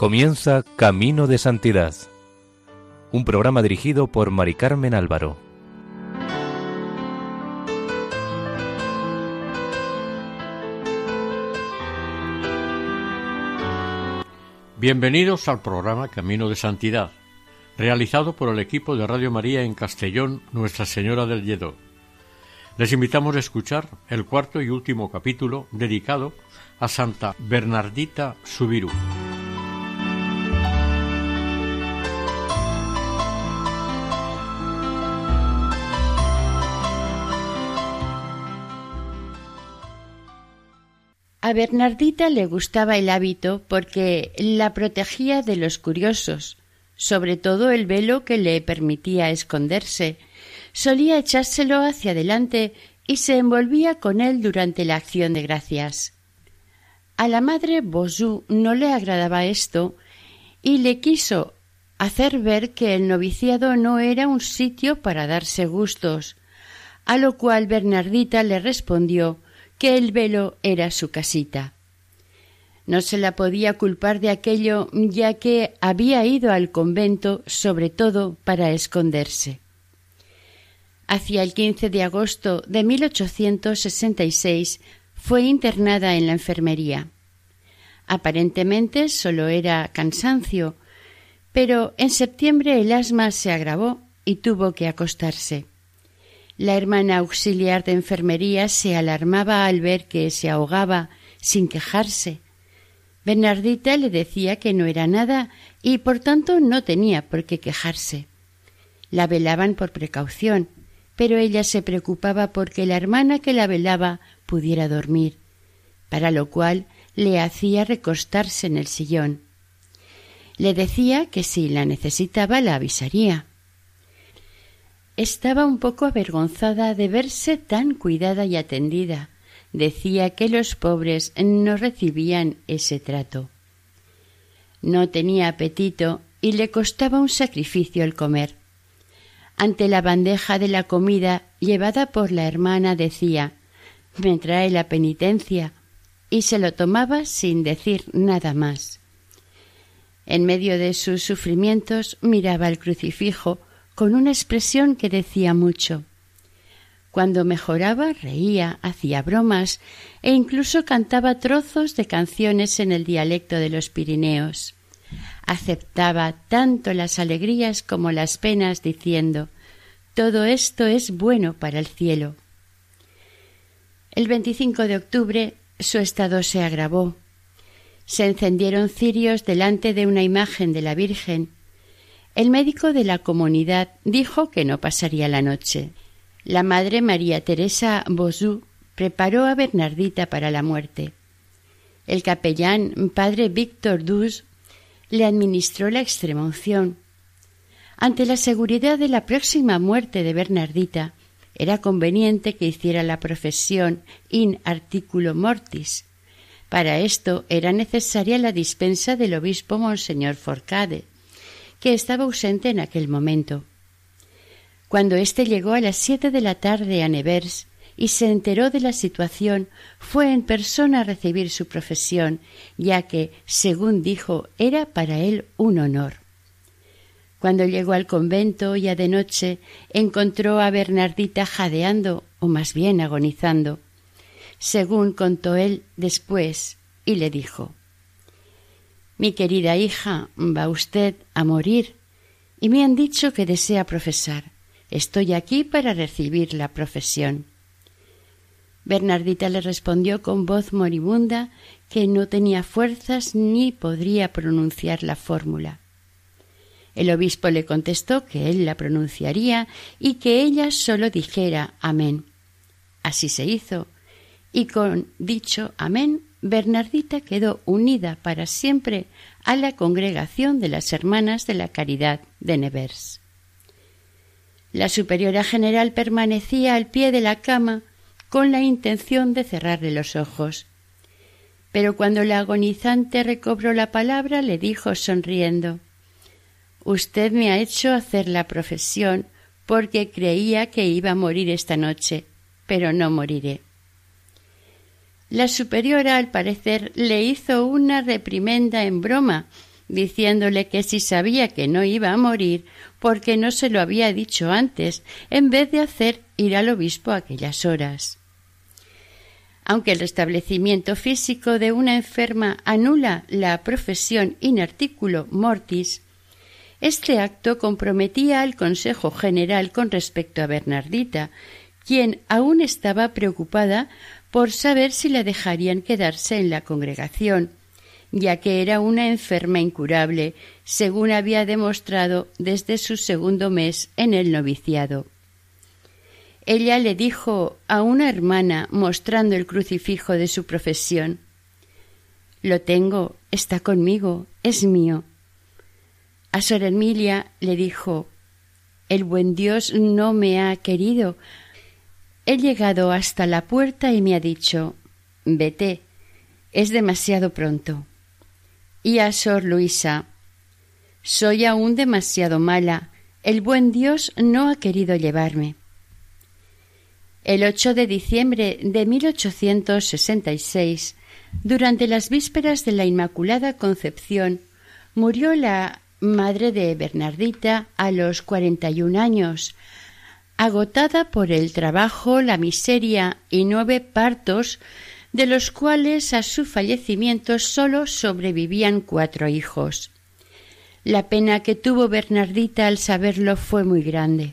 Comienza Camino de Santidad, un programa dirigido por Mari Carmen Álvaro. Bienvenidos al programa Camino de Santidad, realizado por el equipo de Radio María en Castellón, Nuestra Señora del Lledó. Les invitamos a escuchar el cuarto y último capítulo dedicado a Santa Bernardita Subiru. A Bernardita le gustaba el hábito porque la protegía de los curiosos, sobre todo el velo que le permitía esconderse. Solía echárselo hacia adelante y se envolvía con él durante la acción de gracias. A la madre Bosú no le agradaba esto y le quiso hacer ver que el noviciado no era un sitio para darse gustos, a lo cual Bernardita le respondió que el velo era su casita. No se la podía culpar de aquello, ya que había ido al convento sobre todo para esconderse. Hacia el 15 de agosto de 1866 fue internada en la enfermería. Aparentemente solo era cansancio, pero en septiembre el asma se agravó y tuvo que acostarse. La hermana auxiliar de enfermería se alarmaba al ver que se ahogaba sin quejarse. Bernardita le decía que no era nada y por tanto no tenía por qué quejarse. La velaban por precaución, pero ella se preocupaba porque la hermana que la velaba pudiera dormir, para lo cual le hacía recostarse en el sillón. Le decía que si la necesitaba la avisaría. Estaba un poco avergonzada de verse tan cuidada y atendida. Decía que los pobres no recibían ese trato. No tenía apetito y le costaba un sacrificio el comer. Ante la bandeja de la comida llevada por la hermana decía Me trae la penitencia y se lo tomaba sin decir nada más. En medio de sus sufrimientos miraba el crucifijo con una expresión que decía mucho. Cuando mejoraba reía, hacía bromas e incluso cantaba trozos de canciones en el dialecto de los Pirineos. Aceptaba tanto las alegrías como las penas diciendo todo esto es bueno para el cielo. El 25 de octubre su estado se agravó. Se encendieron cirios delante de una imagen de la Virgen el médico de la comunidad dijo que no pasaría la noche. La madre María Teresa Bosú preparó a Bernardita para la muerte. El capellán padre Víctor Dus le administró la extremunción. Ante la seguridad de la próxima muerte de Bernardita, era conveniente que hiciera la profesión in articulo mortis. Para esto era necesaria la dispensa del obispo Monseñor Forcade que estaba ausente en aquel momento. Cuando éste llegó a las siete de la tarde a Nevers y se enteró de la situación, fue en persona a recibir su profesión, ya que, según dijo, era para él un honor. Cuando llegó al convento, ya de noche, encontró a Bernardita jadeando, o más bien agonizando, según contó él después, y le dijo mi querida hija, va usted a morir y me han dicho que desea profesar. Estoy aquí para recibir la profesión. Bernardita le respondió con voz moribunda que no tenía fuerzas ni podría pronunciar la fórmula. El obispo le contestó que él la pronunciaría y que ella sólo dijera amén. Así se hizo, y con dicho amén Bernardita quedó unida para siempre a la congregación de las Hermanas de la Caridad de Nevers. La superiora general permanecía al pie de la cama con la intención de cerrarle los ojos. Pero cuando la agonizante recobró la palabra, le dijo sonriendo Usted me ha hecho hacer la profesión porque creía que iba a morir esta noche, pero no moriré. La superiora, al parecer, le hizo una reprimenda en broma, diciéndole que si sabía que no iba a morir, porque no se lo había dicho antes, en vez de hacer ir al obispo aquellas horas. Aunque el restablecimiento físico de una enferma anula la profesión in articulo mortis, este acto comprometía al Consejo General con respecto a Bernardita, quien aún estaba preocupada por saber si la dejarían quedarse en la congregación, ya que era una enferma incurable, según había demostrado desde su segundo mes en el noviciado. Ella le dijo a una hermana, mostrando el crucifijo de su profesión Lo tengo, está conmigo, es mío. A Sor Emilia le dijo El buen Dios no me ha querido. He llegado hasta la puerta y me ha dicho Vete, es demasiado pronto. Y a Sor Luisa Soy aún demasiado mala. El buen Dios no ha querido llevarme. El 8 de diciembre de 1866, durante las vísperas de la Inmaculada Concepción, murió la madre de Bernardita a los cuarenta y un años, agotada por el trabajo, la miseria y nueve partos, de los cuales a su fallecimiento sólo sobrevivían cuatro hijos. La pena que tuvo Bernardita al saberlo fue muy grande.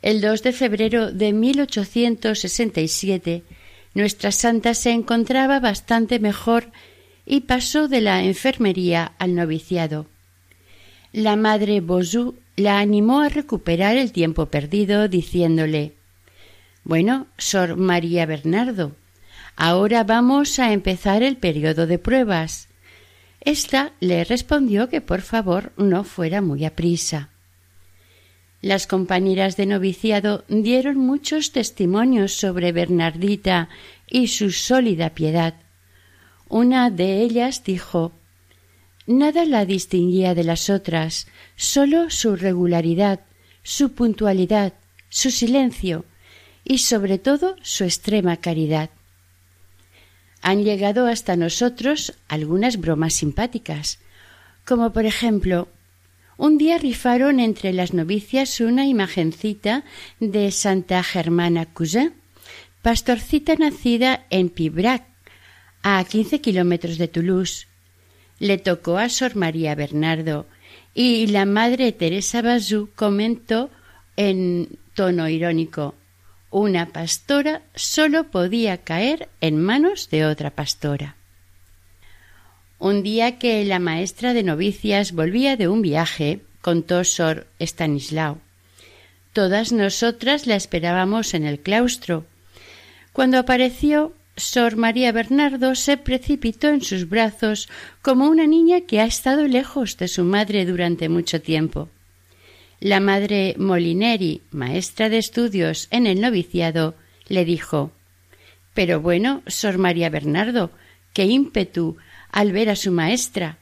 El 2 de febrero de 1867, nuestra santa se encontraba bastante mejor y pasó de la enfermería al noviciado. La madre la animó a recuperar el tiempo perdido, diciéndole Bueno, Sor María Bernardo, ahora vamos a empezar el periodo de pruebas. Esta le respondió que por favor no fuera muy aprisa. Las compañeras de noviciado dieron muchos testimonios sobre Bernardita y su sólida piedad. Una de ellas dijo Nada la distinguía de las otras, sólo su regularidad, su puntualidad, su silencio y sobre todo su extrema caridad. Han llegado hasta nosotros algunas bromas simpáticas, como por ejemplo un día rifaron entre las novicias una imagencita de Santa Germana Cousin, pastorcita nacida en Pibrac, a quince kilómetros de Toulouse. Le tocó a Sor María Bernardo y la madre Teresa Bazú comentó en tono irónico una pastora sólo podía caer en manos de otra pastora. Un día que la maestra de novicias volvía de un viaje, contó Sor Stanislao. Todas nosotras la esperábamos en el claustro. Cuando apareció, Sor María Bernardo se precipitó en sus brazos como una niña que ha estado lejos de su madre durante mucho tiempo. La madre Molineri, maestra de estudios en el noviciado, le dijo Pero bueno, Sor María Bernardo, qué ímpetu al ver a su maestra.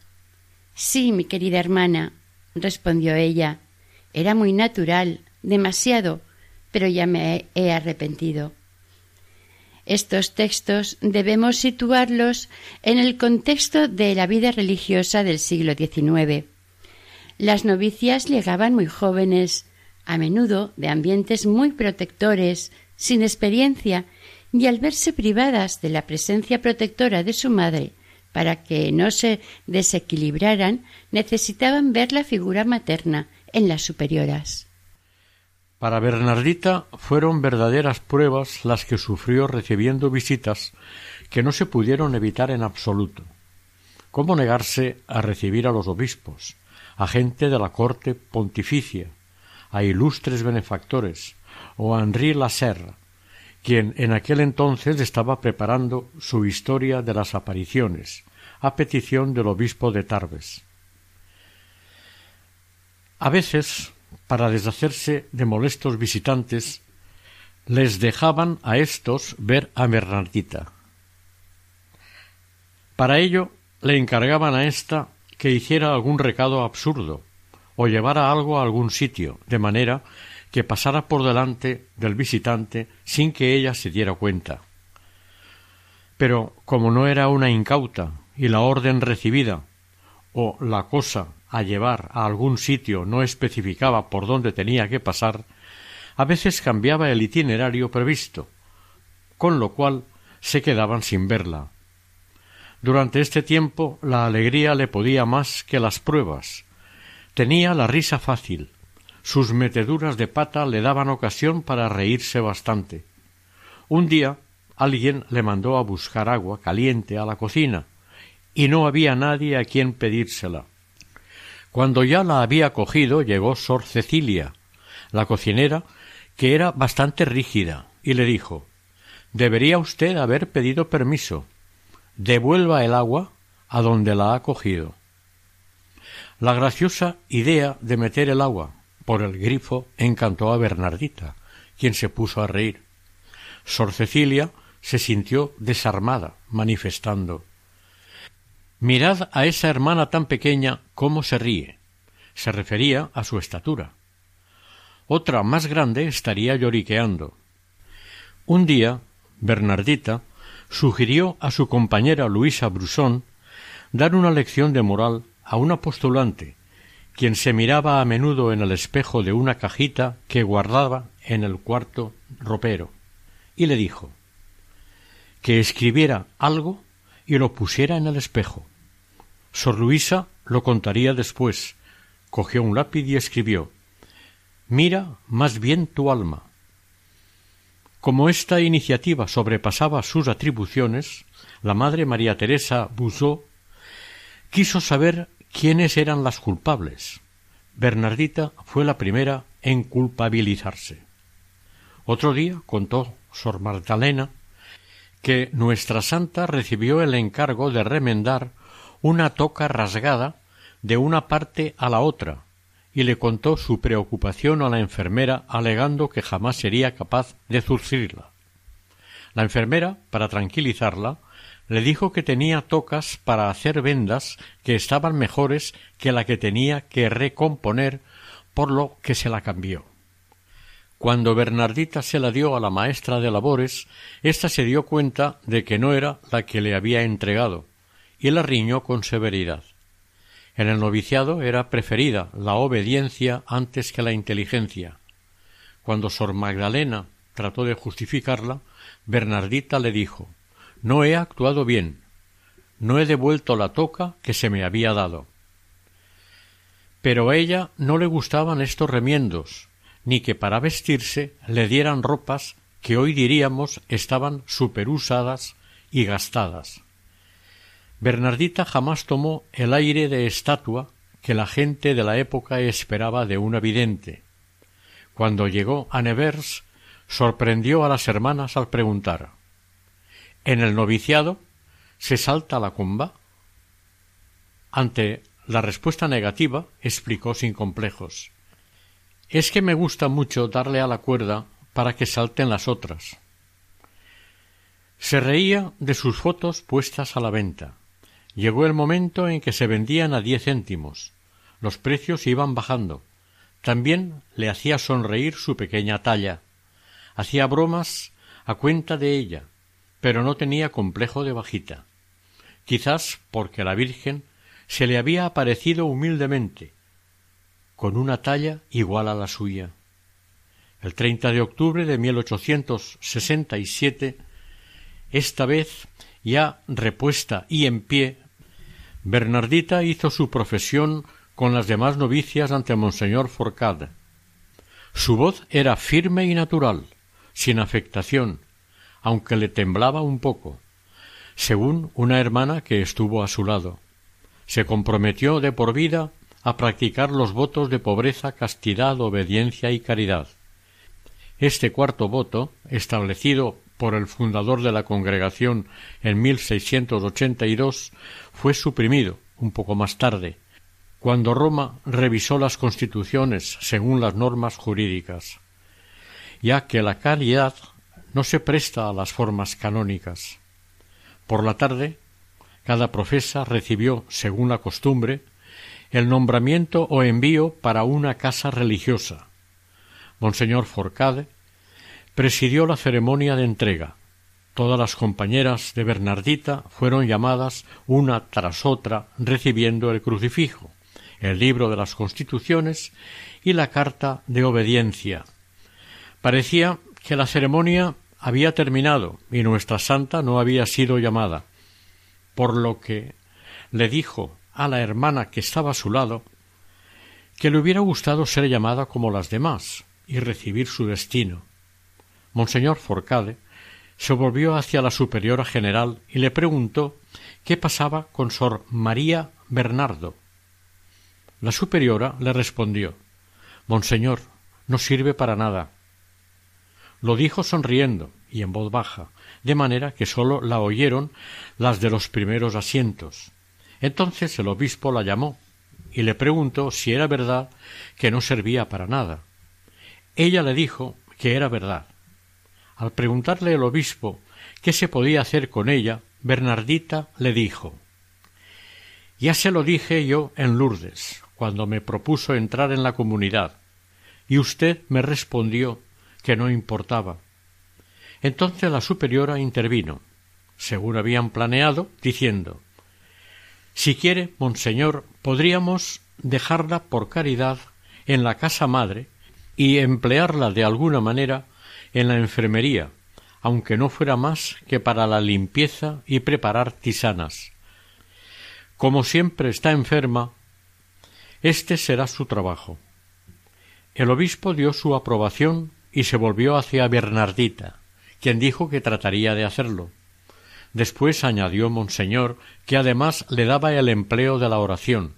Sí, mi querida hermana, respondió ella. Era muy natural, demasiado, pero ya me he arrepentido. Estos textos debemos situarlos en el contexto de la vida religiosa del siglo XIX. Las novicias llegaban muy jóvenes, a menudo de ambientes muy protectores, sin experiencia, y al verse privadas de la presencia protectora de su madre para que no se desequilibraran, necesitaban ver la figura materna en las superioras. Para Bernardita fueron verdaderas pruebas las que sufrió recibiendo visitas que no se pudieron evitar en absoluto. ¿Cómo negarse a recibir a los obispos, a gente de la corte pontificia, a ilustres benefactores, o a Henri Lasserre, quien en aquel entonces estaba preparando su historia de las apariciones, a petición del obispo de Tarbes. A veces, para deshacerse de molestos visitantes, les dejaban a éstos ver a Bernardita. Para ello le encargaban a ésta que hiciera algún recado absurdo o llevara algo a algún sitio, de manera que pasara por delante del visitante sin que ella se diera cuenta. Pero como no era una incauta y la orden recibida o la cosa a llevar a algún sitio no especificaba por dónde tenía que pasar, a veces cambiaba el itinerario previsto, con lo cual se quedaban sin verla. Durante este tiempo la alegría le podía más que las pruebas. Tenía la risa fácil. Sus meteduras de pata le daban ocasión para reírse bastante. Un día alguien le mandó a buscar agua caliente a la cocina, y no había nadie a quien pedírsela. Cuando ya la había cogido llegó Sor Cecilia, la cocinera, que era bastante rígida, y le dijo Debería usted haber pedido permiso. Devuelva el agua a donde la ha cogido. La graciosa idea de meter el agua por el grifo encantó a Bernardita, quien se puso a reír. Sor Cecilia se sintió desarmada, manifestando Mirad a esa hermana tan pequeña cómo se ríe. Se refería a su estatura. Otra más grande estaría lloriqueando. Un día, Bernardita sugirió a su compañera Luisa Brusón dar una lección de moral a una postulante, quien se miraba a menudo en el espejo de una cajita que guardaba en el cuarto ropero, y le dijo que escribiera algo y lo pusiera en el espejo. Sor Luisa lo contaría después. Cogió un lápiz y escribió Mira más bien tu alma. Como esta iniciativa sobrepasaba sus atribuciones, la madre María Teresa Buzó quiso saber quiénes eran las culpables. Bernardita fue la primera en culpabilizarse. Otro día contó Sor Magdalena que nuestra santa recibió el encargo de remendar una toca rasgada de una parte a la otra, y le contó su preocupación a la enfermera alegando que jamás sería capaz de zurcirla. La enfermera, para tranquilizarla, le dijo que tenía tocas para hacer vendas que estaban mejores que la que tenía que recomponer, por lo que se la cambió. Cuando Bernardita se la dio a la maestra de labores, ésta se dio cuenta de que no era la que le había entregado, y la riñó con severidad. En el noviciado era preferida la obediencia antes que la inteligencia. Cuando Sor Magdalena trató de justificarla, Bernardita le dijo No he actuado bien. No he devuelto la toca que se me había dado. Pero a ella no le gustaban estos remiendos, ni que para vestirse le dieran ropas que hoy diríamos estaban superusadas y gastadas. Bernardita jamás tomó el aire de estatua que la gente de la época esperaba de una vidente. Cuando llegó a Nevers, sorprendió a las hermanas al preguntar ¿En el noviciado se salta la cumba? Ante la respuesta negativa, explicó sin complejos Es que me gusta mucho darle a la cuerda para que salten las otras. Se reía de sus fotos puestas a la venta Llegó el momento en que se vendían a diez céntimos. Los precios iban bajando. También le hacía sonreír su pequeña talla. Hacía bromas a cuenta de ella, pero no tenía complejo de bajita. Quizás porque la Virgen se le había aparecido humildemente, con una talla igual a la suya. El 30 de octubre de 1867, esta vez ya repuesta y en pie, Bernardita hizo su profesión con las demás novicias ante Monseñor Forcade. Su voz era firme y natural, sin afectación, aunque le temblaba un poco, según una hermana que estuvo a su lado. Se comprometió de por vida a practicar los votos de pobreza, castidad, obediencia y caridad. Este cuarto voto, establecido por el fundador de la congregación en 1682, fue suprimido un poco más tarde, cuando Roma revisó las constituciones según las normas jurídicas, ya que la caridad no se presta a las formas canónicas. Por la tarde, cada profesa recibió, según la costumbre, el nombramiento o envío para una casa religiosa. Monseñor Forcade presidió la ceremonia de entrega. Todas las compañeras de Bernardita fueron llamadas una tras otra recibiendo el crucifijo, el libro de las constituciones y la carta de obediencia. Parecía que la ceremonia había terminado y nuestra santa no había sido llamada, por lo que le dijo a la hermana que estaba a su lado que le hubiera gustado ser llamada como las demás y recibir su destino. Monseñor Forcade se volvió hacia la superiora general y le preguntó qué pasaba con Sor María Bernardo. La superiora le respondió Monseñor, no sirve para nada. Lo dijo sonriendo y en voz baja, de manera que sólo la oyeron las de los primeros asientos. Entonces el obispo la llamó y le preguntó si era verdad que no servía para nada. Ella le dijo que era verdad. Al preguntarle el obispo qué se podía hacer con ella, Bernardita le dijo Ya se lo dije yo en Lourdes, cuando me propuso entrar en la comunidad, y usted me respondió que no importaba. Entonces la superiora intervino, según habían planeado, diciendo Si quiere, monseñor, podríamos dejarla por caridad en la casa madre y emplearla de alguna manera en la enfermería, aunque no fuera más que para la limpieza y preparar tisanas. Como siempre está enferma, este será su trabajo. El obispo dio su aprobación y se volvió hacia Bernardita, quien dijo que trataría de hacerlo. Después añadió Monseñor que además le daba el empleo de la oración.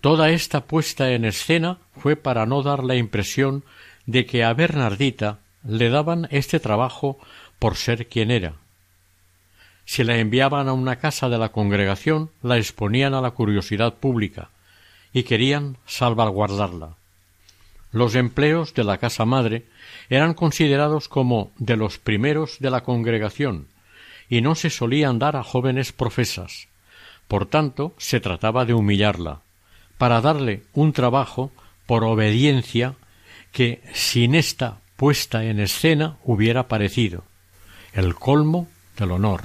Toda esta puesta en escena fue para no dar la impresión de que a Bernardita le daban este trabajo por ser quien era. Si la enviaban a una casa de la congregación, la exponían a la curiosidad pública y querían salvaguardarla. Los empleos de la casa madre eran considerados como de los primeros de la congregación y no se solían dar a jóvenes profesas. Por tanto, se trataba de humillarla, para darle un trabajo por obediencia que sin esta puesta en escena hubiera parecido el colmo del honor.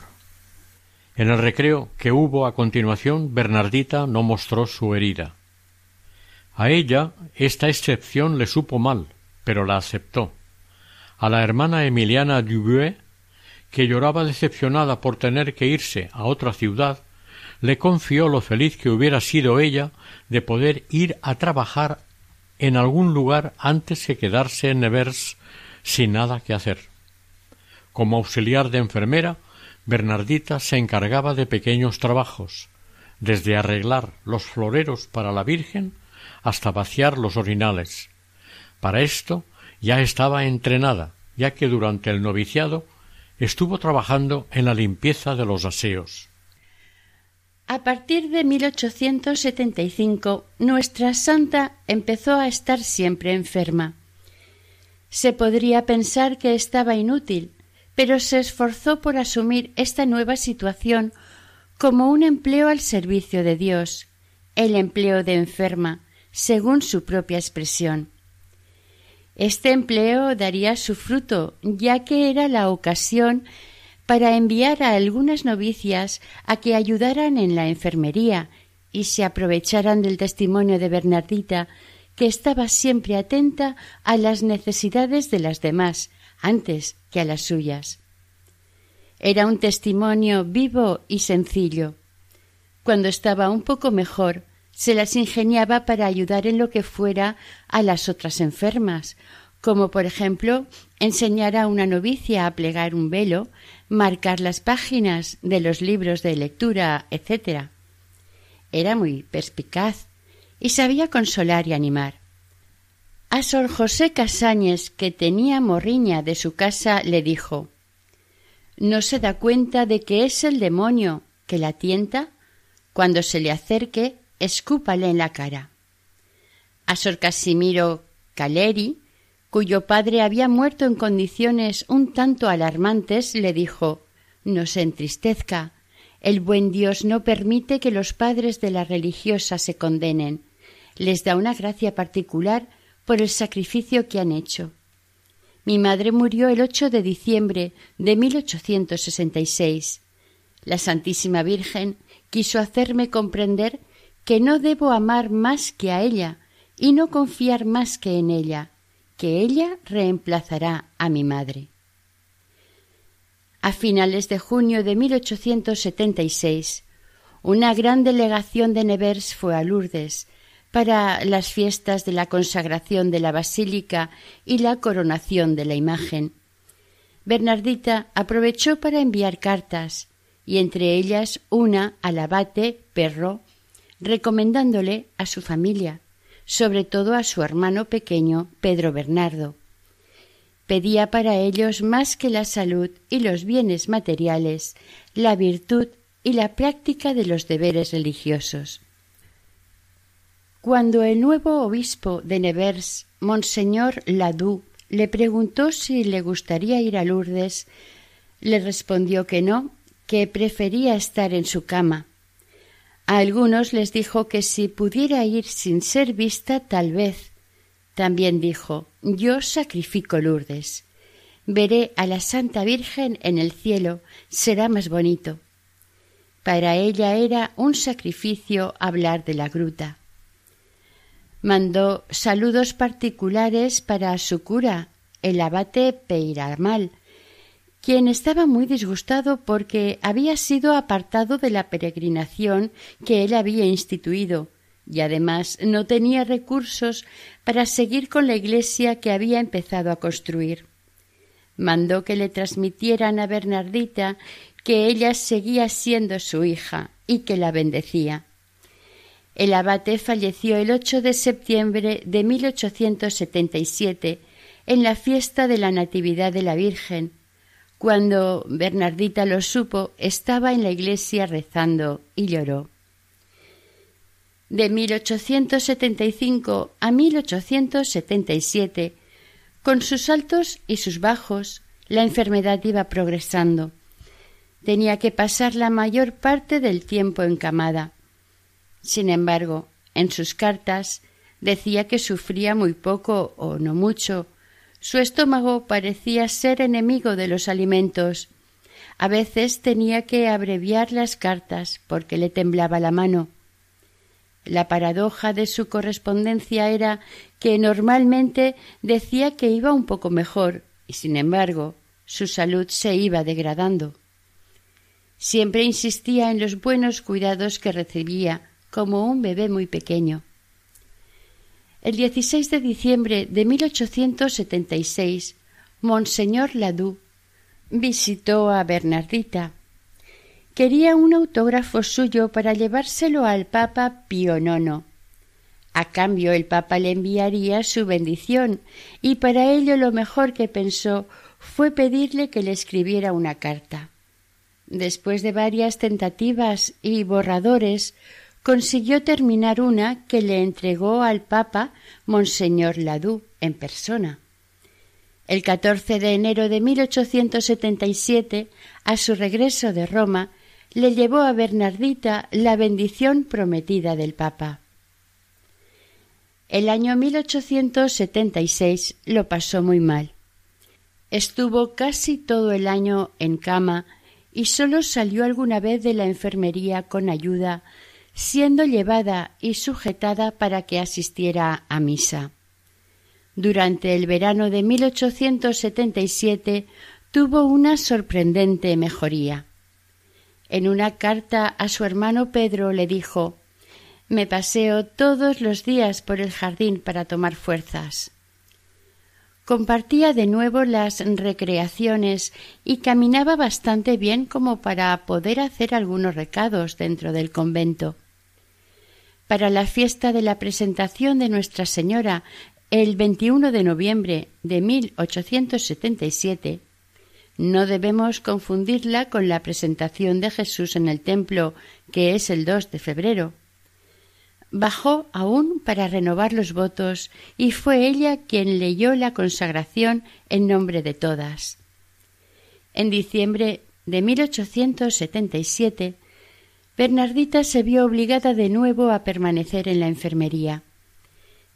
En el recreo que hubo a continuación, Bernardita no mostró su herida. A ella esta excepción le supo mal, pero la aceptó. A la hermana Emiliana Dubué, que lloraba decepcionada por tener que irse a otra ciudad, le confió lo feliz que hubiera sido ella de poder ir a trabajar en algún lugar antes que quedarse en Nevers sin nada que hacer. Como auxiliar de enfermera, Bernardita se encargaba de pequeños trabajos, desde arreglar los floreros para la Virgen hasta vaciar los orinales. Para esto ya estaba entrenada, ya que durante el noviciado estuvo trabajando en la limpieza de los aseos. A partir de 1875, nuestra santa empezó a estar siempre enferma. Se podría pensar que estaba inútil, pero se esforzó por asumir esta nueva situación como un empleo al servicio de Dios, el empleo de enferma, según su propia expresión. Este empleo daría su fruto, ya que era la ocasión para enviar a algunas novicias a que ayudaran en la enfermería y se aprovecharan del testimonio de Bernardita, que estaba siempre atenta a las necesidades de las demás antes que a las suyas. Era un testimonio vivo y sencillo. Cuando estaba un poco mejor, se las ingeniaba para ayudar en lo que fuera a las otras enfermas, como por ejemplo enseñar a una novicia a plegar un velo, marcar las páginas de los libros de lectura, etc. Era muy perspicaz y sabía consolar y animar. A Sor José Casáñez, que tenía morriña de su casa, le dijo ¿No se da cuenta de que es el demonio que la tienta? Cuando se le acerque, escúpale en la cara. A Sor Casimiro Caleri, cuyo padre había muerto en condiciones un tanto alarmantes, le dijo No se entristezca. El buen Dios no permite que los padres de la religiosa se condenen. Les da una gracia particular por el sacrificio que han hecho. Mi madre murió el 8 de diciembre de 1866. La Santísima Virgen quiso hacerme comprender que no debo amar más que a ella y no confiar más que en ella, que ella reemplazará a mi madre. A finales de junio de 1876, una gran delegación de Nevers fue a Lourdes para las fiestas de la consagración de la basílica y la coronación de la imagen. Bernardita aprovechó para enviar cartas, y entre ellas una al abate Perro, recomendándole a su familia, sobre todo a su hermano pequeño Pedro Bernardo. Pedía para ellos más que la salud y los bienes materiales, la virtud y la práctica de los deberes religiosos. Cuando el nuevo obispo de Nevers, Monseñor Ladoux, le preguntó si le gustaría ir a Lourdes, le respondió que no, que prefería estar en su cama. A algunos les dijo que si pudiera ir sin ser vista, tal vez. También dijo Yo sacrifico Lourdes. Veré a la Santa Virgen en el cielo, será más bonito. Para ella era un sacrificio hablar de la gruta mandó saludos particulares para su cura, el abate Peiramal, quien estaba muy disgustado porque había sido apartado de la peregrinación que él había instituido, y además no tenía recursos para seguir con la iglesia que había empezado a construir. Mandó que le transmitieran a Bernardita que ella seguía siendo su hija y que la bendecía. El abate falleció el 8 de septiembre de 1877 en la fiesta de la Natividad de la Virgen. Cuando Bernardita lo supo, estaba en la iglesia rezando y lloró. De 1875 a 1877, con sus altos y sus bajos, la enfermedad iba progresando. Tenía que pasar la mayor parte del tiempo encamada. Sin embargo, en sus cartas decía que sufría muy poco o no mucho. Su estómago parecía ser enemigo de los alimentos. A veces tenía que abreviar las cartas porque le temblaba la mano. La paradoja de su correspondencia era que normalmente decía que iba un poco mejor y sin embargo su salud se iba degradando. Siempre insistía en los buenos cuidados que recibía como un bebé muy pequeño. El 16 de diciembre de 1876, Monseñor Ladoux visitó a Bernardita. Quería un autógrafo suyo para llevárselo al Papa Pío IX. A cambio el Papa le enviaría su bendición, y para ello lo mejor que pensó fue pedirle que le escribiera una carta. Después de varias tentativas y borradores, consiguió terminar una que le entregó al Papa Monseñor Ladoux en persona. El 14 de enero de 1877, a su regreso de Roma, le llevó a Bernardita la bendición prometida del Papa. El año 1876 lo pasó muy mal. Estuvo casi todo el año en cama y sólo salió alguna vez de la enfermería con ayuda siendo llevada y sujetada para que asistiera a misa. Durante el verano de 1877 tuvo una sorprendente mejoría. En una carta a su hermano Pedro le dijo Me paseo todos los días por el jardín para tomar fuerzas. Compartía de nuevo las recreaciones y caminaba bastante bien como para poder hacer algunos recados dentro del convento para la fiesta de la presentación de Nuestra Señora el 21 de noviembre de 1877, no debemos confundirla con la presentación de Jesús en el templo, que es el 2 de febrero. Bajó aún para renovar los votos y fue ella quien leyó la consagración en nombre de todas. En diciembre de 1877 Bernardita se vio obligada de nuevo a permanecer en la enfermería.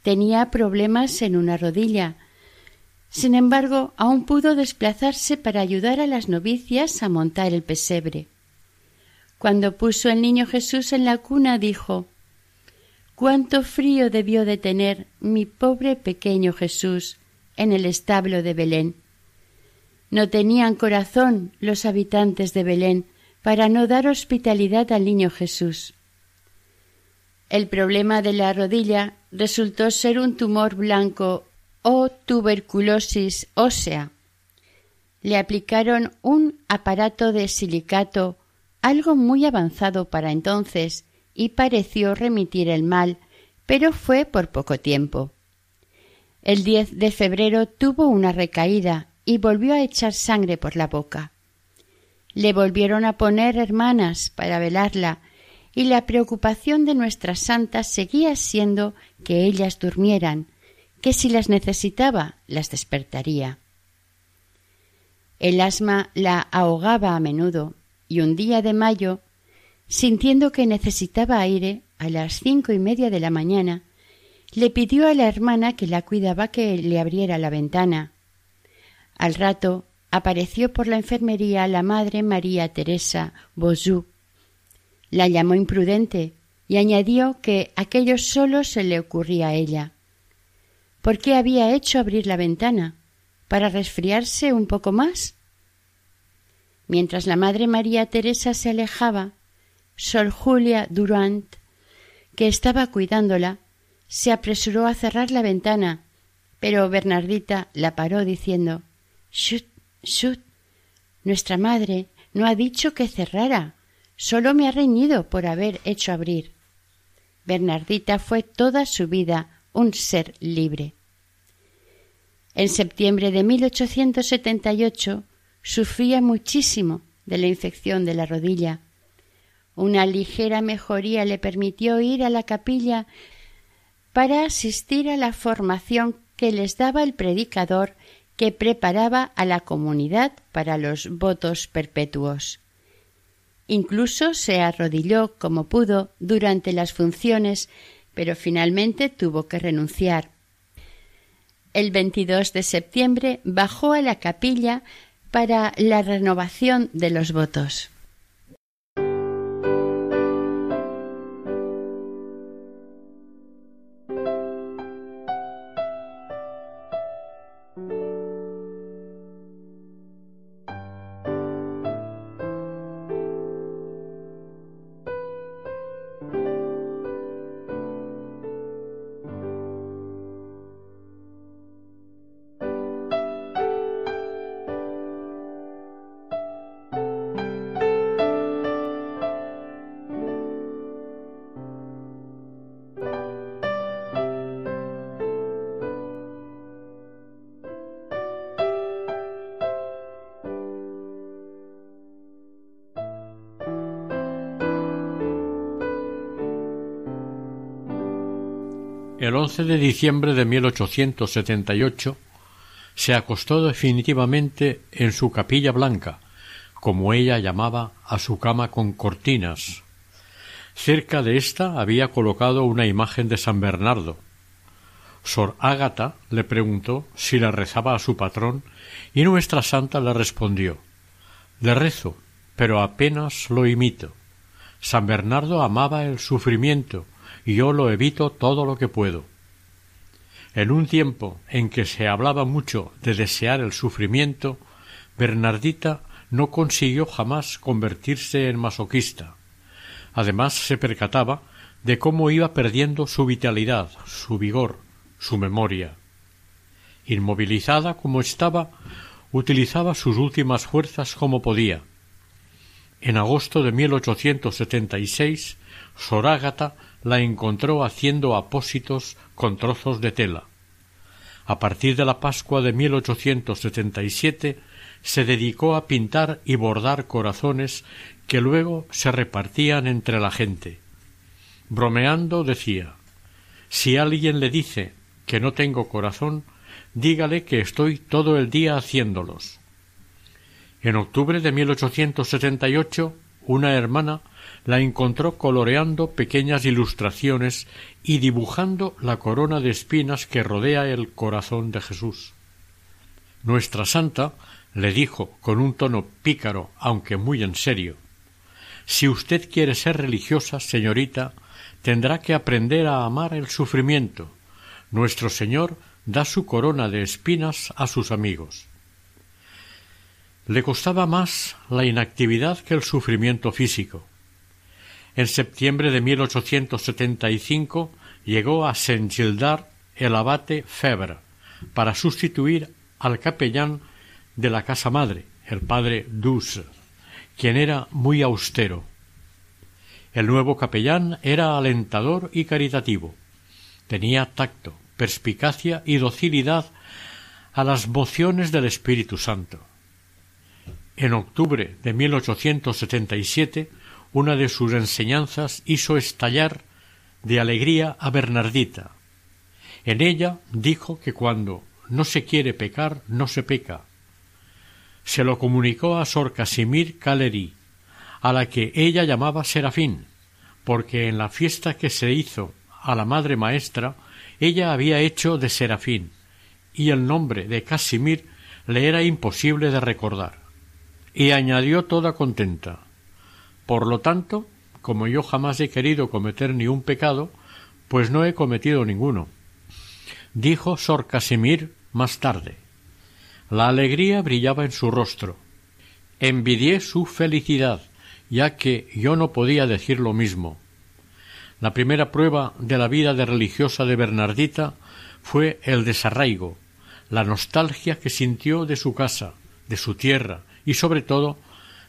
Tenía problemas en una rodilla. Sin embargo, aún pudo desplazarse para ayudar a las novicias a montar el pesebre. Cuando puso el niño Jesús en la cuna, dijo Cuánto frío debió de tener mi pobre pequeño Jesús en el establo de Belén. No tenían corazón los habitantes de Belén para no dar hospitalidad al niño Jesús. El problema de la rodilla resultó ser un tumor blanco o tuberculosis ósea. Le aplicaron un aparato de silicato, algo muy avanzado para entonces, y pareció remitir el mal, pero fue por poco tiempo. El 10 de febrero tuvo una recaída y volvió a echar sangre por la boca. Le volvieron a poner hermanas para velarla, y la preocupación de nuestras santas seguía siendo que ellas durmieran, que si las necesitaba las despertaría. El asma la ahogaba a menudo, y un día de mayo, sintiendo que necesitaba aire, a las cinco y media de la mañana, le pidió a la hermana que la cuidaba que le abriera la ventana. Al rato apareció por la enfermería la madre María Teresa Bosú. La llamó imprudente y añadió que aquello solo se le ocurría a ella. ¿Por qué había hecho abrir la ventana? ¿Para resfriarse un poco más? Mientras la madre María Teresa se alejaba, Sor Julia Durant, que estaba cuidándola, se apresuró a cerrar la ventana, pero Bernardita la paró diciendo Shut, shut. Nuestra madre no ha dicho que cerrara, solo me ha reñido por haber hecho abrir. Bernardita fue toda su vida un ser libre. En septiembre de 1878 sufría muchísimo de la infección de la rodilla. Una ligera mejoría le permitió ir a la capilla para asistir a la formación que les daba el predicador que preparaba a la comunidad para los votos perpetuos. Incluso se arrodilló como pudo durante las funciones, pero finalmente tuvo que renunciar. El 22 de septiembre bajó a la capilla para la renovación de los votos. El 11 de diciembre de 1878 se acostó definitivamente en su capilla blanca, como ella llamaba a su cama con cortinas. Cerca de ésta había colocado una imagen de San Bernardo. Sor Ágata le preguntó si la rezaba a su patrón y nuestra santa le respondió Le rezo, pero apenas lo imito. San Bernardo amaba el sufrimiento y yo lo evito todo lo que puedo. En un tiempo en que se hablaba mucho de desear el sufrimiento, Bernardita no consiguió jamás convertirse en masoquista. Además se percataba de cómo iba perdiendo su vitalidad, su vigor, su memoria. Inmovilizada como estaba, utilizaba sus últimas fuerzas como podía. En agosto de 1876, Sorágata la encontró haciendo apósitos con trozos de tela. A partir de la Pascua de 1877 se dedicó a pintar y bordar corazones que luego se repartían entre la gente. Bromeando decía Si alguien le dice que no tengo corazón, dígale que estoy todo el día haciéndolos. En octubre de 1878, una hermana la encontró coloreando pequeñas ilustraciones y dibujando la corona de espinas que rodea el corazón de Jesús. Nuestra santa le dijo con un tono pícaro, aunque muy en serio Si usted quiere ser religiosa, señorita, tendrá que aprender a amar el sufrimiento. Nuestro Señor da su corona de espinas a sus amigos. Le costaba más la inactividad que el sufrimiento físico. En septiembre de 1875 llegó a Saint-Gildard el abate Febre para sustituir al capellán de la casa madre, el padre Douce, quien era muy austero. El nuevo capellán era alentador y caritativo. Tenía tacto, perspicacia y docilidad a las mociones del Espíritu Santo. En octubre de 1877, una de sus enseñanzas hizo estallar de alegría a Bernardita. En ella dijo que cuando no se quiere pecar, no se peca. Se lo comunicó a Sor Casimir Caleri, a la que ella llamaba Serafín, porque en la fiesta que se hizo a la madre maestra ella había hecho de Serafín, y el nombre de Casimir le era imposible de recordar. Y añadió toda contenta. Por lo tanto, como yo jamás he querido cometer ni un pecado, pues no he cometido ninguno. Dijo Sor Casimir más tarde. La alegría brillaba en su rostro. Envidié su felicidad, ya que yo no podía decir lo mismo. La primera prueba de la vida de religiosa de Bernardita fue el desarraigo, la nostalgia que sintió de su casa, de su tierra y sobre todo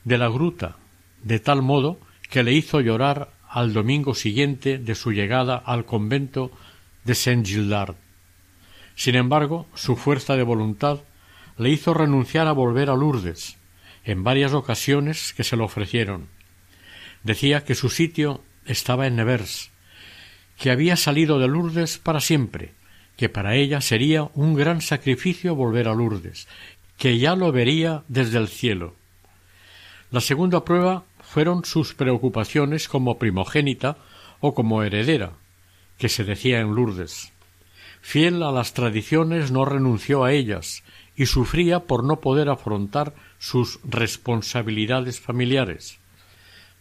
de la gruta, de tal modo que le hizo llorar al domingo siguiente de su llegada al convento de Saint Gildard. Sin embargo, su fuerza de voluntad le hizo renunciar a volver a Lourdes, en varias ocasiones que se lo ofrecieron. Decía que su sitio estaba en Nevers, que había salido de Lourdes para siempre, que para ella sería un gran sacrificio volver a Lourdes, que ya lo vería desde el cielo. La segunda prueba fueron sus preocupaciones como primogénita o como heredera, que se decía en Lourdes. Fiel a las tradiciones no renunció a ellas y sufría por no poder afrontar sus responsabilidades familiares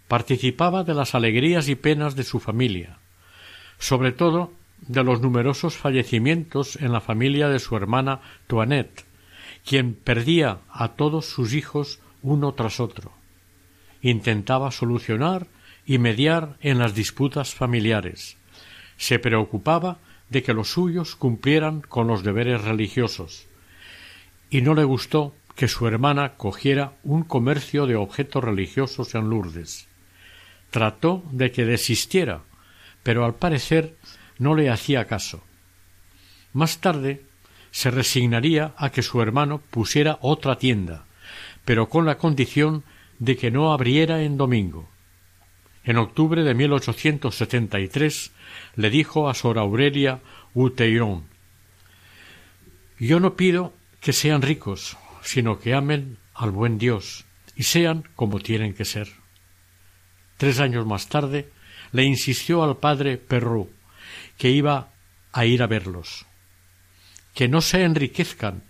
participaba de las alegrías y penas de su familia, sobre todo de los numerosos fallecimientos en la familia de su hermana Toinette, quien perdía a todos sus hijos uno tras otro. Intentaba solucionar y mediar en las disputas familiares. Se preocupaba de que los suyos cumplieran con los deberes religiosos. Y no le gustó que su hermana cogiera un comercio de objetos religiosos en Lourdes trató de que desistiera, pero al parecer no le hacía caso. Más tarde se resignaría a que su hermano pusiera otra tienda, pero con la condición de que no abriera en domingo. En octubre de 1873 le dijo a Sor Aurelia Uteiron Yo no pido que sean ricos, sino que amen al buen Dios y sean como tienen que ser. Tres años más tarde le insistió al padre Perrou que iba a ir a verlos. Que no se enriquezcan.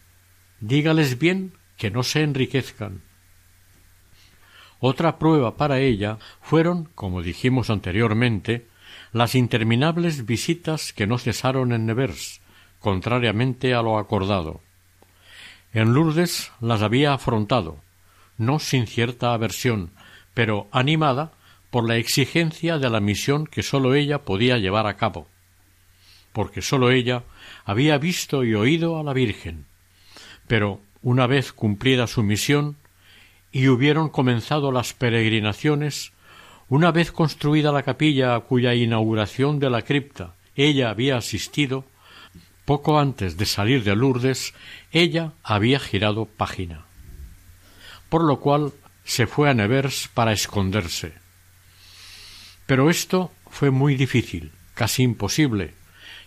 Dígales bien que no se enriquezcan. Otra prueba para ella fueron, como dijimos anteriormente, las interminables visitas que no cesaron en Nevers, contrariamente a lo acordado. En Lourdes las había afrontado, no sin cierta aversión, pero animada por la exigencia de la misión que sólo ella podía llevar a cabo, porque sólo ella había visto y oído a la Virgen. Pero una vez cumplida su misión y hubieron comenzado las peregrinaciones, una vez construida la capilla a cuya inauguración de la cripta ella había asistido, poco antes de salir de Lourdes, ella había girado página. Por lo cual se fue a Nevers para esconderse pero esto fue muy difícil, casi imposible,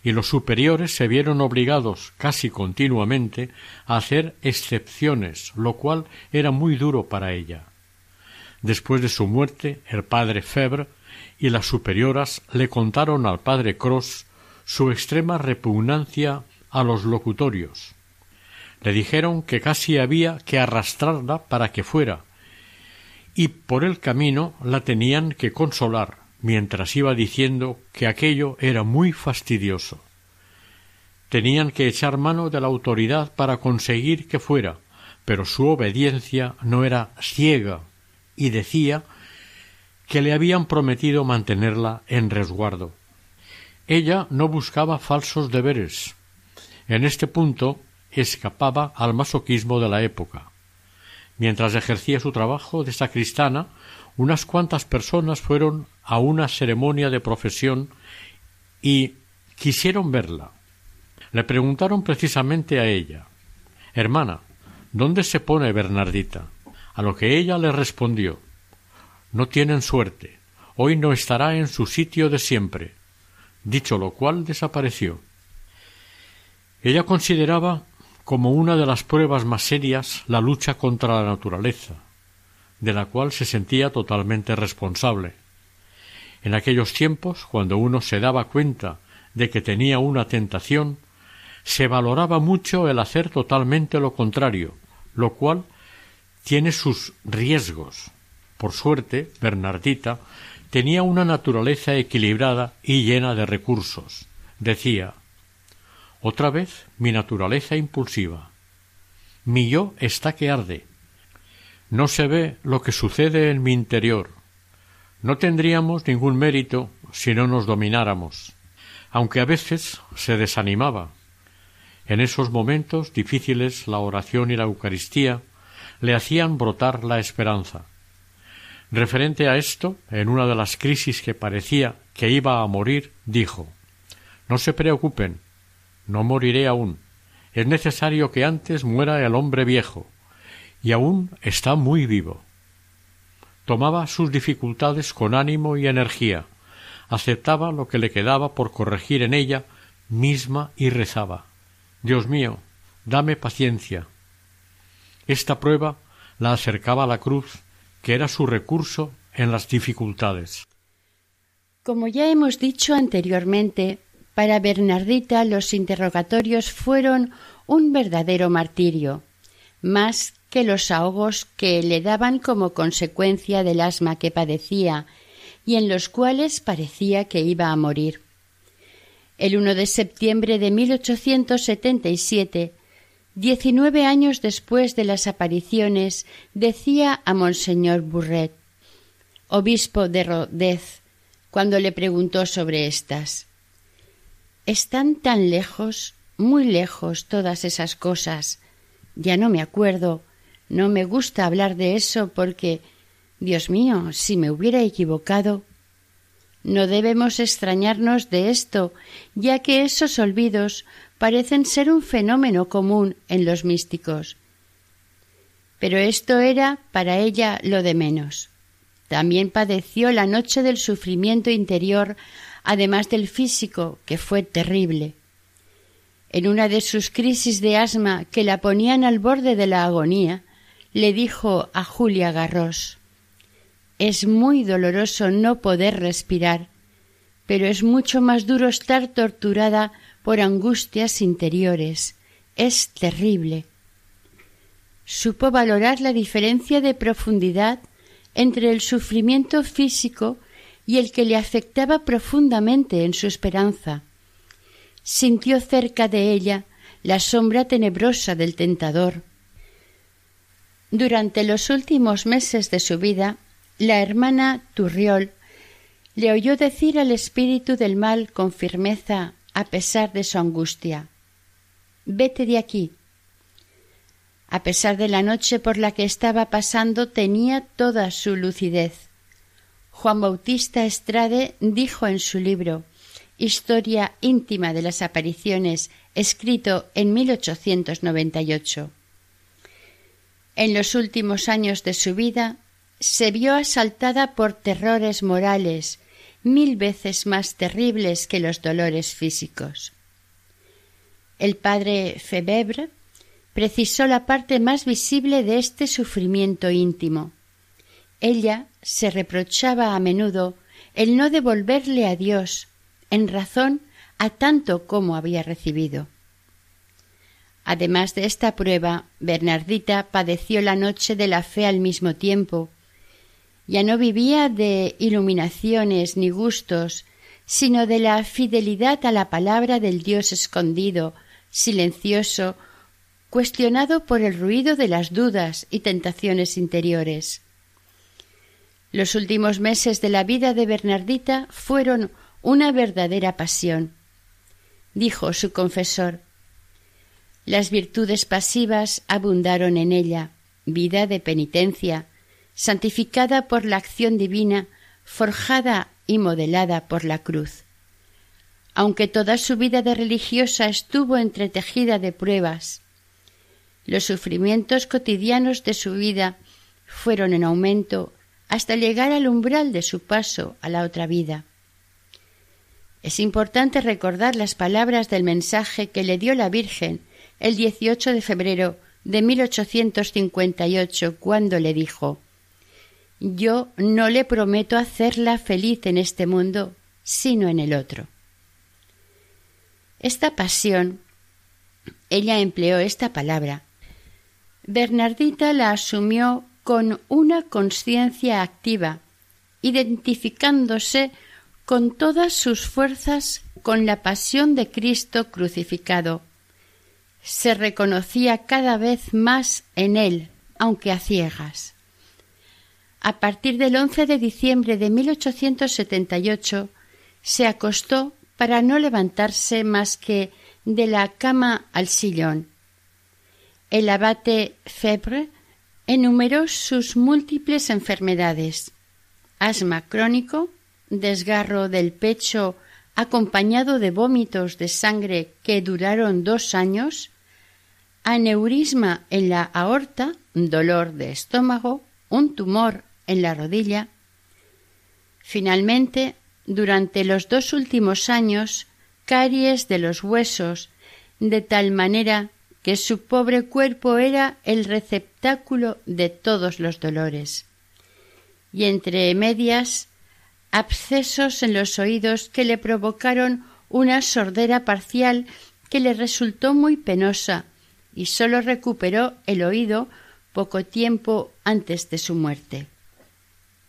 y los superiores se vieron obligados casi continuamente a hacer excepciones, lo cual era muy duro para ella. Después de su muerte, el padre Febre y las superioras le contaron al padre Cross su extrema repugnancia a los locutorios. Le dijeron que casi había que arrastrarla para que fuera, y por el camino la tenían que consolar, mientras iba diciendo que aquello era muy fastidioso. Tenían que echar mano de la autoridad para conseguir que fuera, pero su obediencia no era ciega, y decía que le habían prometido mantenerla en resguardo. Ella no buscaba falsos deberes. En este punto escapaba al masoquismo de la época. Mientras ejercía su trabajo de sacristana, unas cuantas personas fueron a una ceremonia de profesión y quisieron verla. Le preguntaron precisamente a ella Hermana, ¿dónde se pone Bernardita? A lo que ella le respondió No tienen suerte. Hoy no estará en su sitio de siempre. Dicho lo cual desapareció. Ella consideraba como una de las pruebas más serias la lucha contra la naturaleza, de la cual se sentía totalmente responsable. En aquellos tiempos, cuando uno se daba cuenta de que tenía una tentación, se valoraba mucho el hacer totalmente lo contrario, lo cual tiene sus riesgos. Por suerte, Bernardita tenía una naturaleza equilibrada y llena de recursos. Decía otra vez mi naturaleza impulsiva. Mi yo está que arde. No se ve lo que sucede en mi interior. No tendríamos ningún mérito si no nos domináramos, aunque a veces se desanimaba. En esos momentos difíciles la oración y la Eucaristía le hacían brotar la esperanza. Referente a esto, en una de las crisis que parecía que iba a morir, dijo No se preocupen, no moriré aún. Es necesario que antes muera el hombre viejo, y aún está muy vivo. Tomaba sus dificultades con ánimo y energía, aceptaba lo que le quedaba por corregir en ella misma y rezaba. Dios mío, dame paciencia. Esta prueba la acercaba a la cruz, que era su recurso en las dificultades. Como ya hemos dicho anteriormente, para Bernardita los interrogatorios fueron un verdadero martirio, más que los ahogos que le daban como consecuencia del asma que padecía y en los cuales parecía que iba a morir. El 1 de septiembre de 1877, diecinueve años después de las apariciones, decía a Monseñor Burret, obispo de Rodez, cuando le preguntó sobre estas están tan lejos, muy lejos todas esas cosas. Ya no me acuerdo, no me gusta hablar de eso porque, Dios mío, si me hubiera equivocado. No debemos extrañarnos de esto, ya que esos olvidos parecen ser un fenómeno común en los místicos. Pero esto era para ella lo de menos. También padeció la noche del sufrimiento interior además del físico, que fue terrible. En una de sus crisis de asma que la ponían al borde de la agonía, le dijo a Julia Garros Es muy doloroso no poder respirar, pero es mucho más duro estar torturada por angustias interiores. Es terrible. Supo valorar la diferencia de profundidad entre el sufrimiento físico y el que le afectaba profundamente en su esperanza. Sintió cerca de ella la sombra tenebrosa del tentador. Durante los últimos meses de su vida, la hermana Turriol le oyó decir al espíritu del mal con firmeza, a pesar de su angustia Vete de aquí. A pesar de la noche por la que estaba pasando, tenía toda su lucidez. Juan Bautista Estrade dijo en su libro Historia íntima de las apariciones, escrito en 1898. En los últimos años de su vida se vio asaltada por terrores morales mil veces más terribles que los dolores físicos. El padre Febebre precisó la parte más visible de este sufrimiento íntimo. Ella se reprochaba a menudo el no devolverle a Dios en razón a tanto como había recibido. Además de esta prueba, Bernardita padeció la noche de la fe al mismo tiempo. Ya no vivía de iluminaciones ni gustos, sino de la fidelidad a la palabra del Dios escondido, silencioso, cuestionado por el ruido de las dudas y tentaciones interiores. Los últimos meses de la vida de Bernardita fueron una verdadera pasión. Dijo su confesor Las virtudes pasivas abundaron en ella, vida de penitencia, santificada por la acción divina, forjada y modelada por la cruz. Aunque toda su vida de religiosa estuvo entretejida de pruebas, los sufrimientos cotidianos de su vida fueron en aumento hasta llegar al umbral de su paso a la otra vida. Es importante recordar las palabras del mensaje que le dio la Virgen el 18 de febrero de 1858 cuando le dijo Yo no le prometo hacerla feliz en este mundo, sino en el otro. Esta pasión, ella empleó esta palabra, Bernardita la asumió con una conciencia activa, identificándose con todas sus fuerzas con la pasión de Cristo crucificado. Se reconocía cada vez más en él, aunque a ciegas. A partir del 11 de diciembre de 1878 se acostó para no levantarse más que de la cama al sillón el abate Febre enumeró sus múltiples enfermedades asma crónico, desgarro del pecho acompañado de vómitos de sangre que duraron dos años, aneurisma en la aorta, dolor de estómago, un tumor en la rodilla. Finalmente, durante los dos últimos años, caries de los huesos, de tal manera que su pobre cuerpo era el receptáculo de todos los dolores. Y entre medias, abscesos en los oídos que le provocaron una sordera parcial que le resultó muy penosa y sólo recuperó el oído poco tiempo antes de su muerte.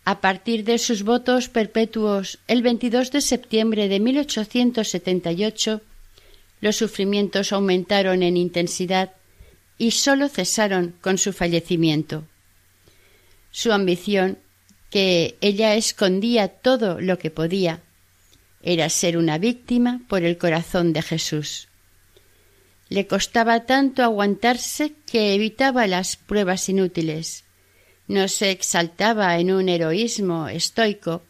A partir de sus votos perpetuos, el 22 de septiembre de 1878, los sufrimientos aumentaron en intensidad y sólo cesaron con su fallecimiento. Su ambición, que ella escondía todo lo que podía, era ser una víctima por el corazón de Jesús. Le costaba tanto aguantarse que evitaba las pruebas inútiles. No se exaltaba en un heroísmo estoico.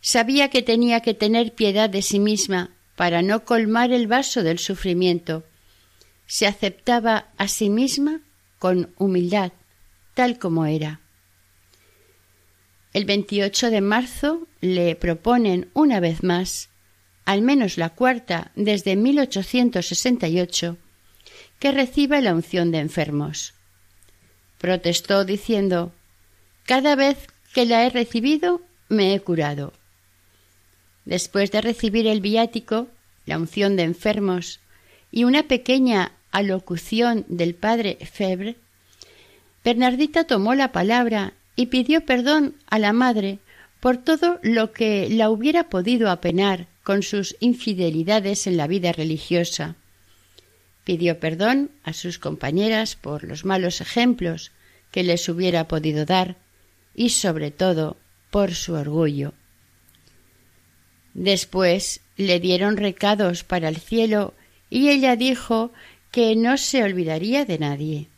Sabía que tenía que tener piedad de sí misma para no colmar el vaso del sufrimiento. Se aceptaba a sí misma con humildad, tal como era. El 28 de marzo le proponen una vez más, al menos la cuarta desde 1868, que reciba la unción de enfermos. Protestó diciendo Cada vez que la he recibido me he curado después de recibir el viático, la unción de enfermos y una pequeña alocución del padre Febre, Bernardita tomó la palabra y pidió perdón a la madre por todo lo que la hubiera podido apenar con sus infidelidades en la vida religiosa. Pidió perdón a sus compañeras por los malos ejemplos que les hubiera podido dar y sobre todo por su orgullo. Después le dieron recados para el cielo y ella dijo que no se olvidaría de nadie.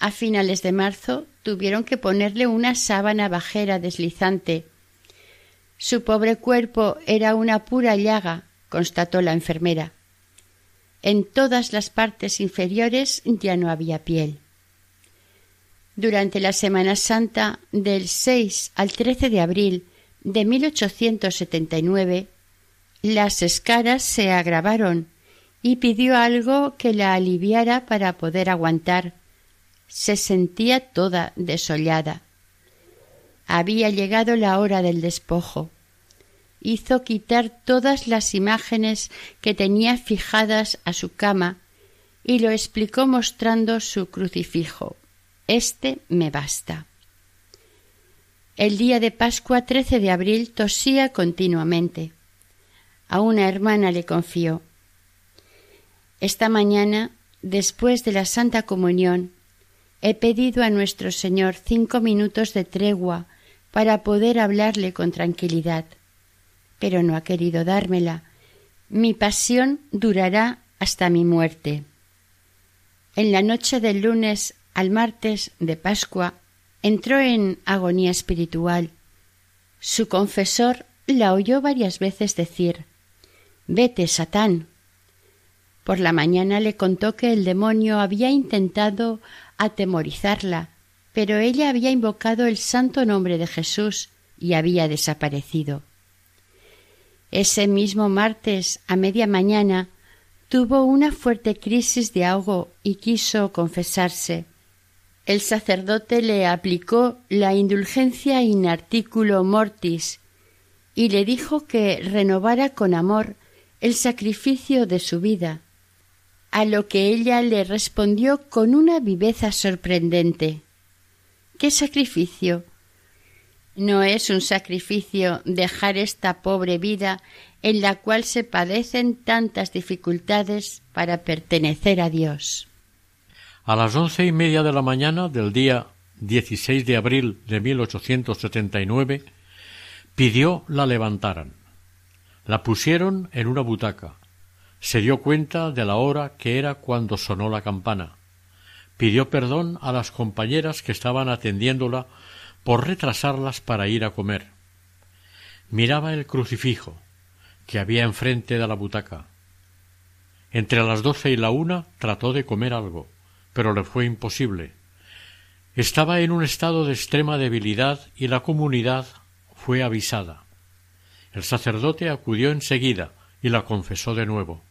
A finales de marzo tuvieron que ponerle una sábana bajera deslizante. Su pobre cuerpo era una pura llaga, constató la enfermera. En todas las partes inferiores ya no había piel. Durante la Semana Santa del 6 al 13 de abril de 1879, las escaras se agravaron y pidió algo que la aliviara para poder aguantar. Se sentía toda desollada. Había llegado la hora del despojo. Hizo quitar todas las imágenes que tenía fijadas a su cama y lo explicó mostrando su crucifijo. Este me basta. El día de Pascua 13 de abril tosía continuamente. A una hermana le confió. Esta mañana, después de la Santa Comunión, he pedido a nuestro Señor cinco minutos de tregua para poder hablarle con tranquilidad, pero no ha querido dármela. Mi pasión durará hasta mi muerte. En la noche del lunes al martes de Pascua entró en agonía espiritual. Su confesor la oyó varias veces decir Vete, Satán. Por la mañana le contó que el demonio había intentado atemorizarla, pero ella había invocado el santo nombre de Jesús y había desaparecido. Ese mismo martes, a media mañana, tuvo una fuerte crisis de ahogo y quiso confesarse. El sacerdote le aplicó la indulgencia in articulo mortis y le dijo que renovara con amor el sacrificio de su vida, a lo que ella le respondió con una viveza sorprendente. ¿Qué sacrificio? No es un sacrificio dejar esta pobre vida en la cual se padecen tantas dificultades para pertenecer a Dios. A las once y media de la mañana del día 16 de abril de 1879 pidió la levantaran. La pusieron en una butaca. Se dio cuenta de la hora que era cuando sonó la campana. Pidió perdón a las compañeras que estaban atendiéndola por retrasarlas para ir a comer. Miraba el crucifijo que había enfrente de la butaca. Entre las doce y la una trató de comer algo, pero le fue imposible. Estaba en un estado de extrema debilidad y la comunidad fue avisada. El sacerdote acudió enseguida y la confesó de nuevo.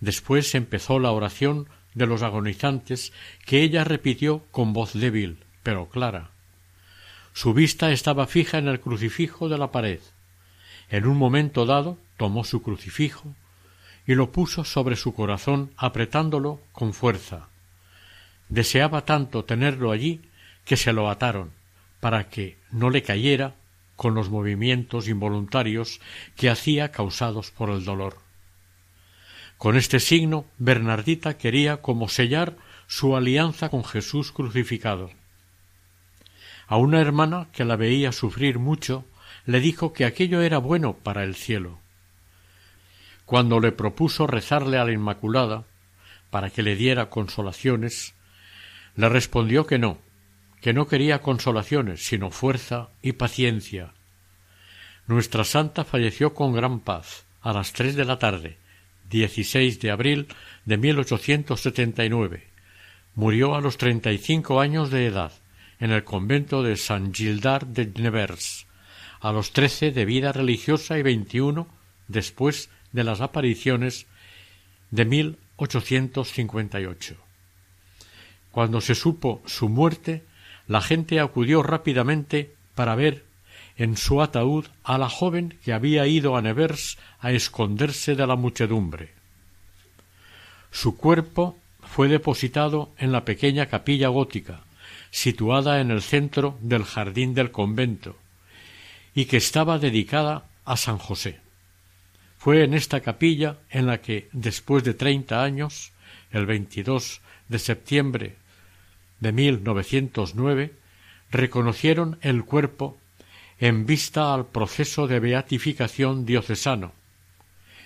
Después empezó la oración de los agonizantes que ella repitió con voz débil, pero clara. Su vista estaba fija en el crucifijo de la pared. En un momento dado tomó su crucifijo y lo puso sobre su corazón apretándolo con fuerza. Deseaba tanto tenerlo allí que se lo ataron para que no le cayera con los movimientos involuntarios que hacía causados por el dolor. Con este signo Bernardita quería como sellar su alianza con Jesús crucificado. A una hermana que la veía sufrir mucho le dijo que aquello era bueno para el cielo. Cuando le propuso rezarle a la Inmaculada para que le diera consolaciones, le respondió que no, que no quería consolaciones, sino fuerza y paciencia. Nuestra santa falleció con gran paz a las tres de la tarde, 16 de abril de 1879. Murió a los treinta y cinco años de edad en el convento de San Gildard de Nevers, a los trece de vida religiosa y veintiuno después de las apariciones de 1858. Cuando se supo su muerte, la gente acudió rápidamente para ver en su ataúd a la joven que había ido a Nevers a esconderse de la muchedumbre. Su cuerpo fue depositado en la pequeña capilla gótica, situada en el centro del jardín del convento, y que estaba dedicada a San José. Fue en esta capilla en la que, después de treinta años, el 22 de septiembre de 1909, reconocieron el cuerpo en vista al proceso de beatificación diocesano.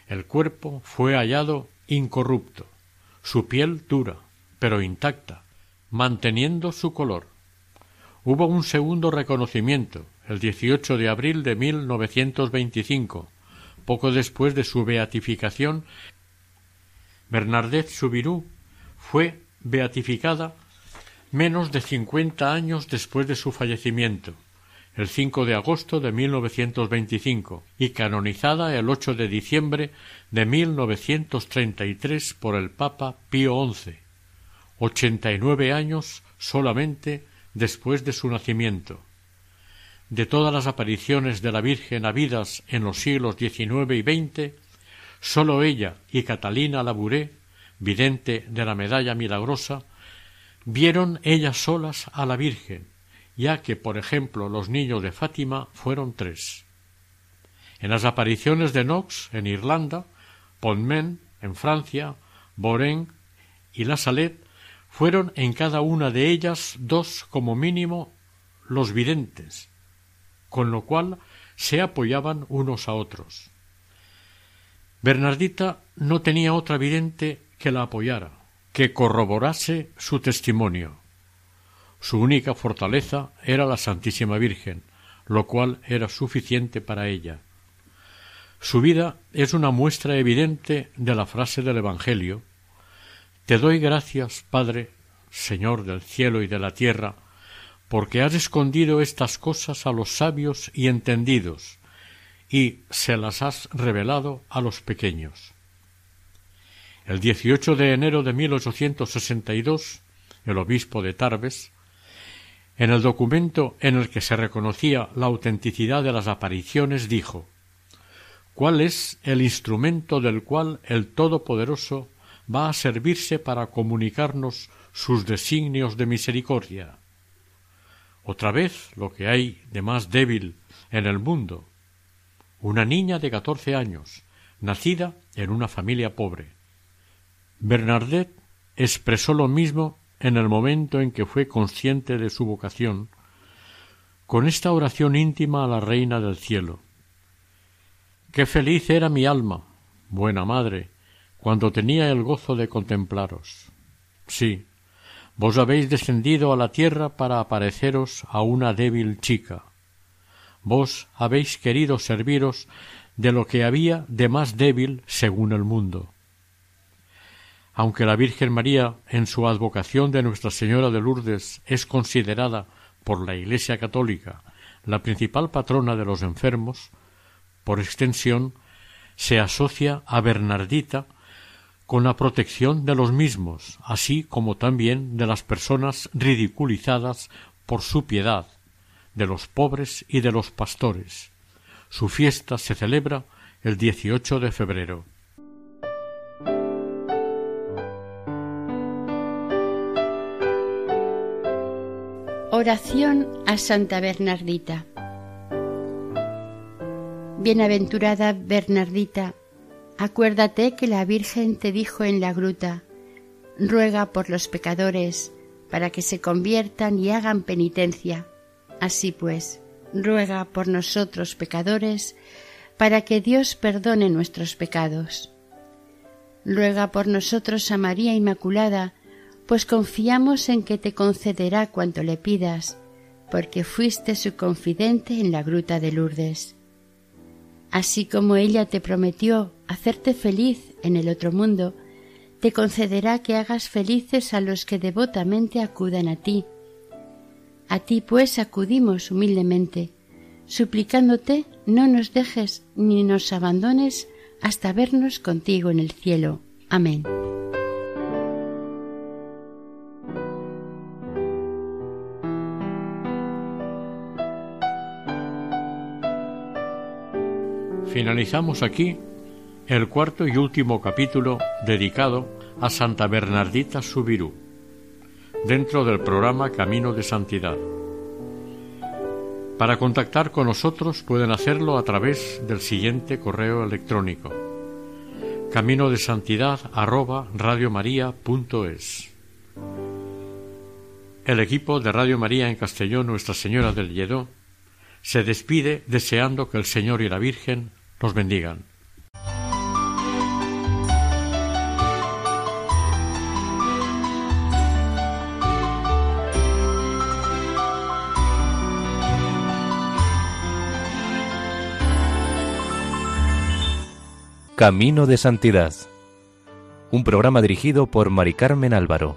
El cuerpo fue hallado incorrupto, su piel dura, pero intacta, manteniendo su color. Hubo un segundo reconocimiento, el 18 de abril de 1925, poco después de su beatificación. Bernadette Soubirous fue beatificada menos de cincuenta años después de su fallecimiento el 5 de agosto de 1925 y canonizada el 8 de diciembre de 1933 por el Papa Pío XI, ochenta y nueve años solamente después de su nacimiento. De todas las apariciones de la Virgen habidas en los siglos XIX y XX, sólo ella y Catalina Labouré vidente de la medalla milagrosa, vieron ellas solas a la Virgen, ya que, por ejemplo, los niños de Fátima fueron tres. En las apariciones de Knox en Irlanda, Pontmen en Francia, Boren y La Salette fueron en cada una de ellas dos como mínimo los videntes, con lo cual se apoyaban unos a otros. Bernardita no tenía otra vidente que la apoyara, que corroborase su testimonio. Su única fortaleza era la Santísima Virgen, lo cual era suficiente para ella. Su vida es una muestra evidente de la frase del Evangelio Te doy gracias, Padre, Señor del cielo y de la tierra, porque has escondido estas cosas a los sabios y entendidos, y se las has revelado a los pequeños. El 18 de enero de 1862, el obispo de Tarbes, en el documento en el que se reconocía la autenticidad de las apariciones, dijo ¿Cuál es el instrumento del cual el Todopoderoso va a servirse para comunicarnos sus designios de misericordia? Otra vez lo que hay de más débil en el mundo. Una niña de catorce años, nacida en una familia pobre. Bernadette expresó lo mismo en el momento en que fue consciente de su vocación, con esta oración íntima a la Reina del Cielo. Qué feliz era mi alma, buena madre, cuando tenía el gozo de contemplaros. Sí, vos habéis descendido a la tierra para apareceros a una débil chica. Vos habéis querido serviros de lo que había de más débil según el mundo aunque la Virgen María, en su advocación de Nuestra Señora de Lourdes, es considerada por la Iglesia católica la principal patrona de los enfermos, por extensión, se asocia a Bernardita con la protección de los mismos, así como también de las personas ridiculizadas por su piedad, de los pobres y de los pastores. Su fiesta se celebra el 18 de febrero. Oración a Santa Bernardita. Bienaventurada Bernardita, acuérdate que la Virgen te dijo en la gruta, ruega por los pecadores, para que se conviertan y hagan penitencia. Así pues, ruega por nosotros pecadores, para que Dios perdone nuestros pecados. Ruega por nosotros a María Inmaculada, pues confiamos en que te concederá cuanto le pidas, porque fuiste su confidente en la gruta de Lourdes. Así como ella te prometió hacerte feliz en el otro mundo, te concederá que hagas felices a los que devotamente acudan a ti. A ti pues acudimos humildemente, suplicándote no nos dejes ni nos abandones hasta vernos contigo en el cielo. Amén. Finalizamos aquí el cuarto y último capítulo dedicado a Santa Bernardita Subirú, dentro del programa Camino de Santidad. Para contactar con nosotros pueden hacerlo a través del siguiente correo electrónico camino de santidad El equipo de Radio María en Castellón Nuestra Señora del Lledó se despide deseando que el Señor y la Virgen los bendigan. Camino de Santidad. Un programa dirigido por Mari Carmen Álvaro.